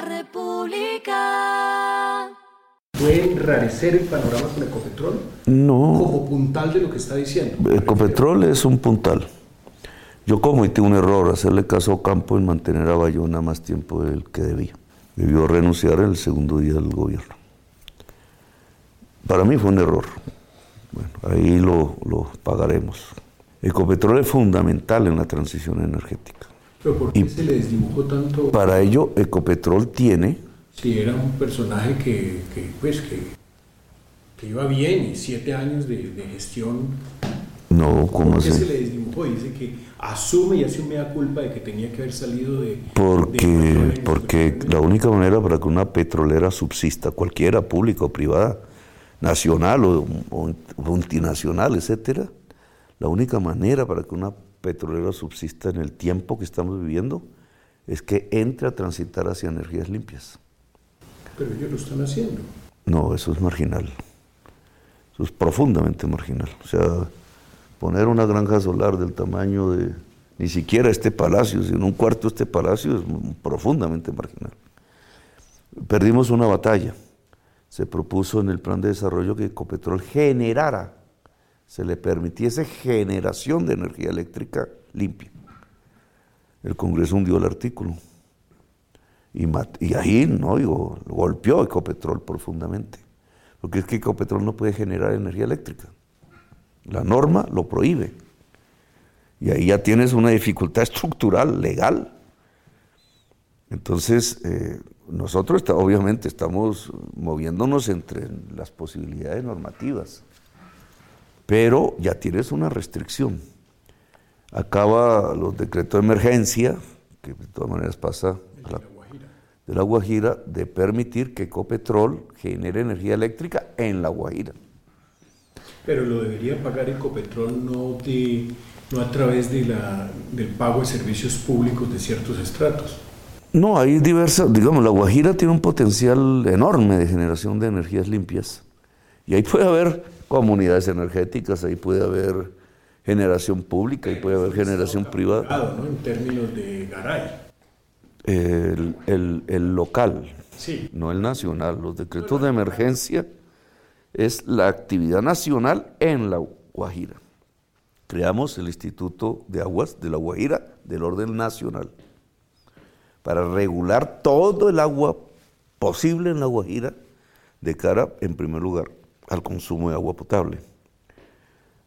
la República. ¿Puede enrarecer el panorama con Ecopetrol? No, Como puntal de lo que está diciendo. Ecopetrol es un puntal. Yo cometí un error, hacerle caso a Ocampo en mantener a Bayona más tiempo del que debía. Debió renunciar en el segundo día del gobierno. Para mí fue un error. Bueno, ahí lo, lo pagaremos. Ecopetrol es fundamental en la transición energética. Pero ¿por qué Y- se le desdibujó tanto? Para ello, Ecopetrol tiene, Si era un personaje que, que, pues, que, que iba bien y siete años de, de gestión. no, ¿cómo ¿Por qué se le desdibujó? Dice que asume y hace un mea culpa de que tenía que haber salido de. de Porque, en porque la única manera para que una petrolera subsista, cualquiera, pública o privada, nacional o, o multinacional, etcétera, la única manera para que una petrolera subsista en el tiempo que estamos viviendo es que entre a transitar hacia energías limpias. Pero ellos lo están haciendo. No, eso es marginal. Eso es profundamente marginal. O sea, poner una granja solar del tamaño de ni siquiera este palacio, sino un cuarto de este palacio es profundamente marginal. Perdimos una batalla. Se propuso en el plan de desarrollo que Ecopetrol generara, se le permitiese generación de energía eléctrica limpia. El Congreso hundió el artículo. Y, ahí no digo, golpeó Ecopetrol profundamente. Porque es que Ecopetrol no puede generar energía eléctrica. La norma lo prohíbe. Y ahí ya tienes una dificultad estructural, legal. Entonces, eh, nosotros está- obviamente estamos moviéndonos entre las posibilidades normativas, pero ya tienes una restricción. Acaba los decretos de emergencia, que de todas maneras pasa a la, de la Guajira, de permitir que Ecopetrol genere energía eléctrica en la Guajira. Pero lo debería pagar Ecopetrol no, de, no a través de la, del pago de servicios públicos de ciertos estratos. No, hay diversas, digamos, la Guajira tiene un potencial enorme de generación de energías limpias. Y ahí puede haber comunidades energéticas, ahí puede haber generación pública, ahí puede haber generación privada. ¿no? En términos de Garay. El, el- el local, Sí. no el nacional. Los decretos de emergencia es la actividad nacional en la Guajira. Creamos el Instituto de Aguas de la Guajira del orden nacional para regular todo el agua posible en la Guajira de cara, en primer lugar, al consumo de agua potable.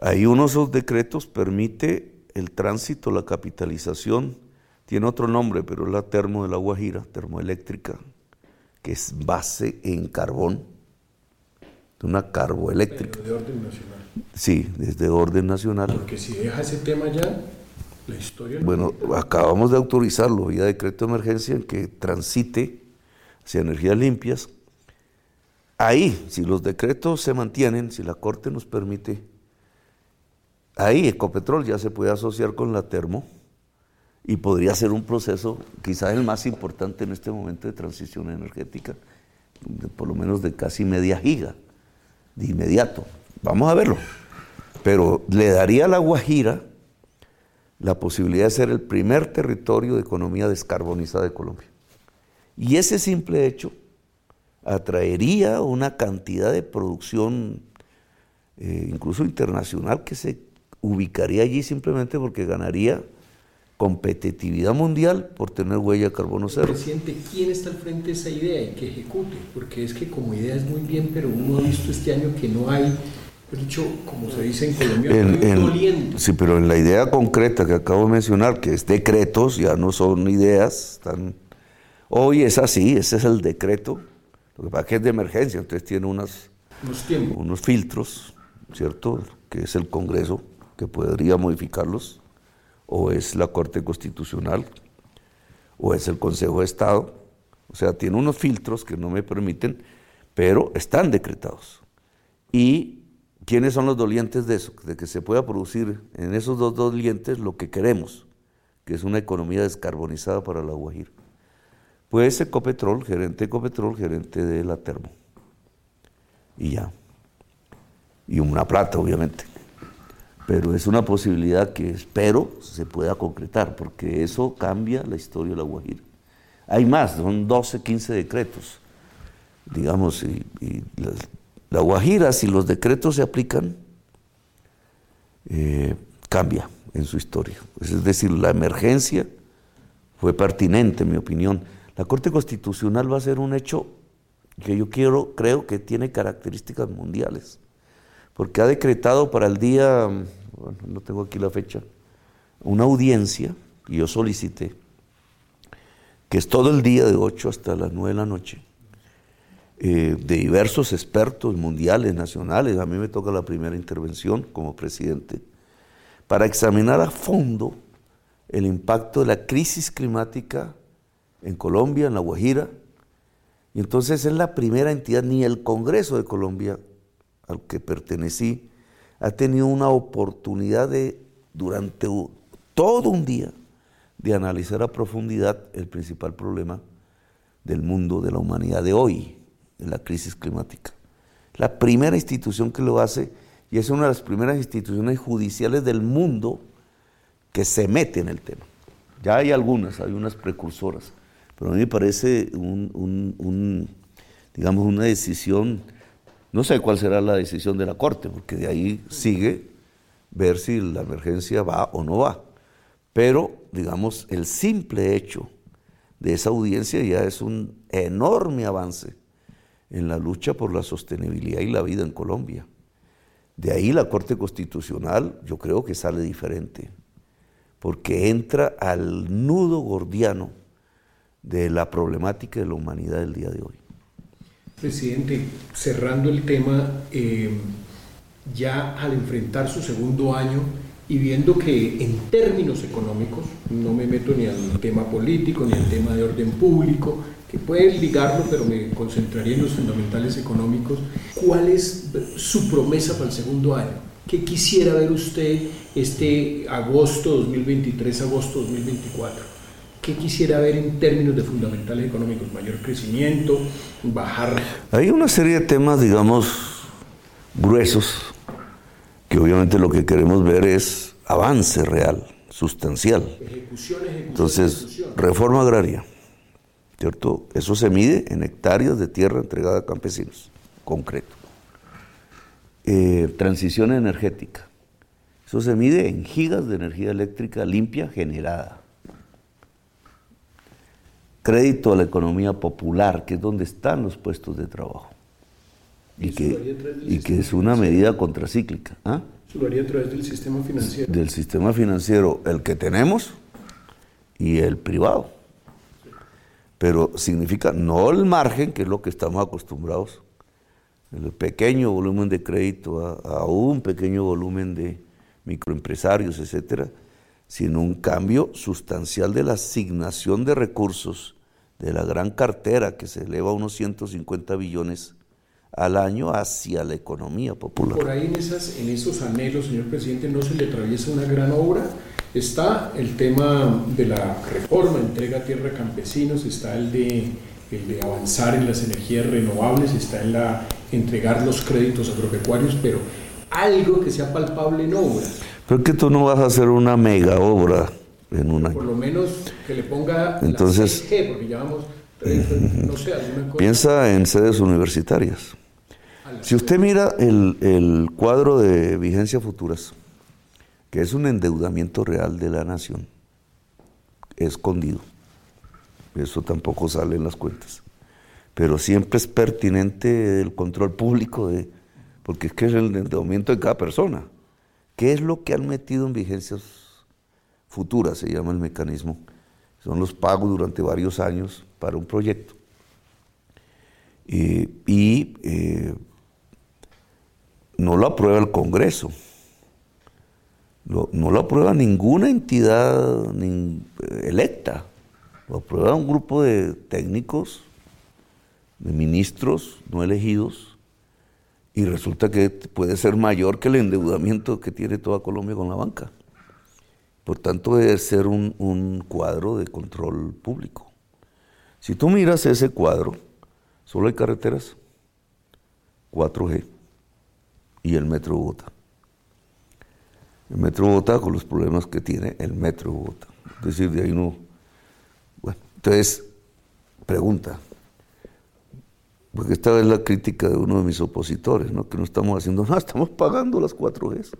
Ahí uno de esos decretos permite el tránsito, la capitalización, tiene otro nombre, pero es la termo de la Guajira, termoeléctrica, que es base en carbón, una carboeléctrica. Pero de orden nacional. Sí, desde orden nacional. Porque si deja ese tema ya, la historia... no- Bueno, acabamos de autorizarlo vía decreto de emergencia en que transite hacia energías limpias. Ahí, si los decretos se mantienen, si la Corte nos permite, ahí Ecopetrol ya se puede asociar con la termo y podría ser un proceso quizás el más importante en este momento de transición energética, por lo menos de casi media giga, de inmediato. Vamos a verlo. Pero le daría a la Guajira la posibilidad de ser el primer territorio de economía descarbonizada de Colombia. Y ese simple hecho atraería una cantidad de producción, eh, incluso internacional, que se ubicaría allí simplemente porque ganaría competitividad mundial por tener huella de carbono cero. Presidente, ¿quién está al frente de esa idea y que ejecute? Porque es que como idea es muy bien, pero uno ha visto este año que no hay, dicho, como se dice en Colombia, En- en- sí, pero en la idea concreta que acabo de mencionar, que es decretos, ya no son ideas, están, hoy es así, ese es el decreto, lo que pasa es que es de emergencia, entonces tiene unas, unos filtros, ¿cierto? Que es el Congreso, que podría modificarlos, o es la Corte Constitucional, o es el Consejo de Estado. O sea, tiene unos filtros que no me permiten, pero están decretados. ¿Y quiénes son los dolientes de eso? De que se pueda producir en esos dos dolientes lo que queremos, que es una economía descarbonizada para la Guajira. Pues Ecopetrol, gerente de Ecopetrol, gerente de la Termo. Y ya. Y una plata, obviamente. Pero es una posibilidad que espero se pueda concretar, porque eso cambia la historia de la Guajira. Hay más, son 12, 15 decretos. Digamos, y, la Guajira, si los decretos se aplican, eh, cambia en su historia. Es decir, la emergencia fue pertinente, en mi opinión. La Corte Constitucional va a ser un hecho que yo quiero, creo que tiene características mundiales, porque ha decretado para el día, bueno, no tengo aquí la fecha, una audiencia, y yo solicité, que es todo el día de 8 hasta las 9 de la noche, eh, de diversos expertos mundiales, nacionales, a mí me toca la primera intervención como presidente, para examinar a fondo el impacto de la crisis climática en Colombia, en La Guajira, y entonces es la primera entidad, ni el Congreso de Colombia, al que pertenecí, ha tenido una oportunidad de, durante todo un día, de analizar a profundidad el principal problema del mundo, de la humanidad de hoy, la crisis climática. La primera institución que lo hace, y es una de las primeras instituciones judiciales del mundo que se mete en el tema. Ya hay algunas, hay unas precursoras, pero a mí me parece un, digamos, una decisión, no sé cuál será la decisión de la Corte, porque de ahí sigue ver si la emergencia va o no va. Pero, digamos, el simple hecho de esa audiencia ya es un enorme avance en la lucha por la sostenibilidad y la vida en Colombia. De ahí la Corte Constitucional yo creo que sale diferente, porque entra al nudo gordiano de la problemática de la humanidad del día de hoy. Presidente, cerrando el tema, eh, ya al enfrentar su segundo año y viendo que en términos económicos, no me meto ni al tema político ni al tema de orden público, que pueden ligarlo, pero me concentraría en los fundamentales económicos, ¿cuál es su promesa para el segundo año? ¿Qué quisiera ver usted este agosto 2023, agosto 2024? ¿Qué quisiera ver en términos de fundamentales económicos? ¿Mayor crecimiento? ¿Bajar? Hay una serie de temas, digamos, gruesos, que obviamente lo que queremos ver es avance real, sustancial. Ejecución, ejecución, Entonces, reforma agraria, ¿cierto? Eso se mide en hectáreas de tierra entregada a campesinos, concreto. Eh, transición energética, eso se mide en gigas de energía eléctrica limpia generada crédito a la economía popular, que es donde están los puestos de trabajo. Y, que, y que es una medida contracíclica. ¿ah? Eso lo haría a través del sistema financiero. Del sistema financiero, el que tenemos y el privado. Pero significa no el margen, que es lo que estamos acostumbrados, el pequeño volumen de crédito a, a un pequeño volumen de microempresarios, etcétera, sino un cambio sustancial de la asignación de recursos de la gran cartera que se eleva a unos 150 billones al año hacia la economía popular. Por ahí en, esas, en esos anhelos, señor presidente, no se le atraviesa una gran obra. Está el tema de la reforma, entrega tierra a campesinos, está el de, el de avanzar en las energías renovables, está en la entregar los créditos agropecuarios, pero algo que sea palpable en obras. Pero que tú no vas a hacer una mega obra en un año. Por lo menos que le ponga Entonces, la porque llamamos, no sé, alguna cosa. Piensa en sedes universitarias. Si usted mira el, el cuadro de vigencia futuras, que es un endeudamiento real de la nación, escondido. Eso tampoco sale en las cuentas. Pero siempre es pertinente el control público, de, porque es que es el endeudamiento de cada persona. ¿Qué es lo que han metido en vigencias futuras, se llama el mecanismo? Son los pagos durante varios años para un proyecto. y eh, no lo aprueba el Congreso, no, lo aprueba ninguna entidad electa, lo aprueba un grupo de técnicos, de ministros no elegidos, y resulta que puede ser mayor que el endeudamiento que tiene toda Colombia con la banca. Por tanto, debe ser un, un cuadro de control público. Si tú miras ese cuadro, solo hay carreteras 4G y el Metro Bogotá. El Metro Bogotá con los problemas que tiene el Metro Bogotá. Es decir, de ahí no... Bueno, entonces, pregunta, porque esta es la crítica de uno de mis opositores, ¿no? que no estamos haciendo nada, estamos pagando las 4G.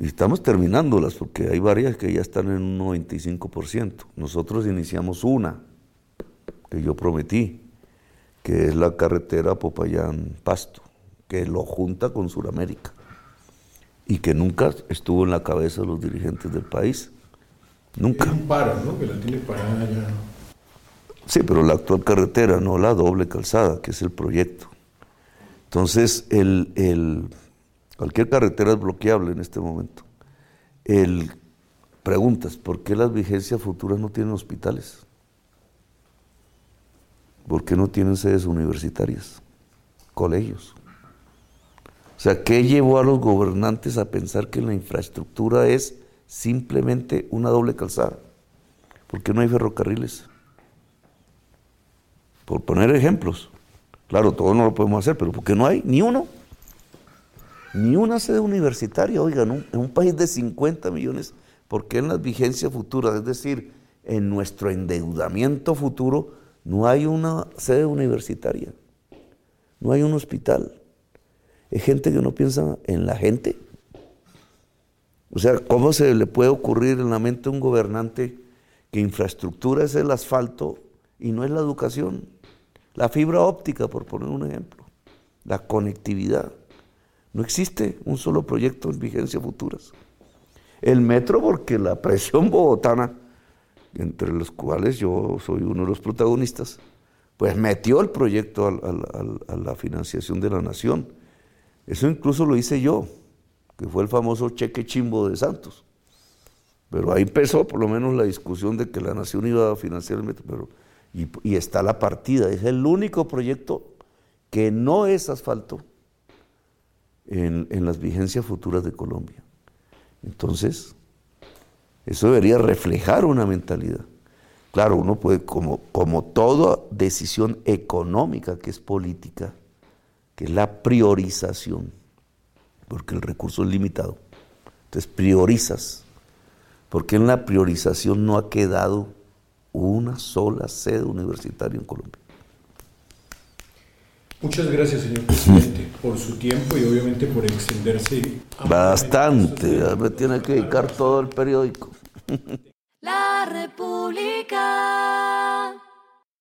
Y estamos terminándolas porque hay varias que ya están en un 95%. Nosotros iniciamos una que yo prometí, que es la carretera Popayán-Pasto, que lo junta con Sudamérica y que nunca estuvo en la cabeza de los dirigentes del país. Nunca. un paro, ¿no? Que la tiene parada ya. Sí, pero la actual carretera, no la doble calzada, que es el proyecto. Entonces, el, cualquier carretera es bloqueable en este momento. Preguntas, ¿por qué las vigencias futuras no tienen hospitales? ¿Por qué no tienen sedes universitarias, colegios? O sea, ¿qué llevó a los gobernantes a pensar que la infraestructura es simplemente una doble calzada? ¿Por qué no hay ferrocarriles? Por poner ejemplos. Claro, todo no lo podemos hacer, pero ¿por qué no hay ni uno? Ni una sede universitaria, oigan, en un país de 50 millones, ¿por qué en las vigencias futuras, es decir, en nuestro endeudamiento futuro, no hay una sede universitaria? No hay un hospital. Es gente que no piensa en la gente. O sea, ¿cómo se le puede ocurrir en la mente a un gobernante que infraestructura es el asfalto y no es la educación? La fibra óptica, por poner un ejemplo. La conectividad. No existe un solo proyecto en vigencia futuras. El metro, porque la presión bogotana, entre los cuales yo soy uno de los protagonistas, pues metió el proyecto a la financiación de la nación eso incluso lo hice yo, que fue el famoso cheque chimbo de Santos. Pero ahí empezó por lo menos la discusión de que la nación iba a financiar el metro. Pero, y, está la partida. Es el único proyecto que no es asfalto en, las vigencias futuras de Colombia. Entonces, eso debería reflejar una mentalidad. Claro, uno puede, como, como toda decisión económica que es política, que es la priorización, porque el recurso es limitado. Entonces priorizas, porque en la priorización no ha quedado una sola sede universitaria en Colombia. Muchas gracias, señor presidente, por su tiempo y obviamente por extenderse. Bastante, me tiene que dedicar todo el periódico.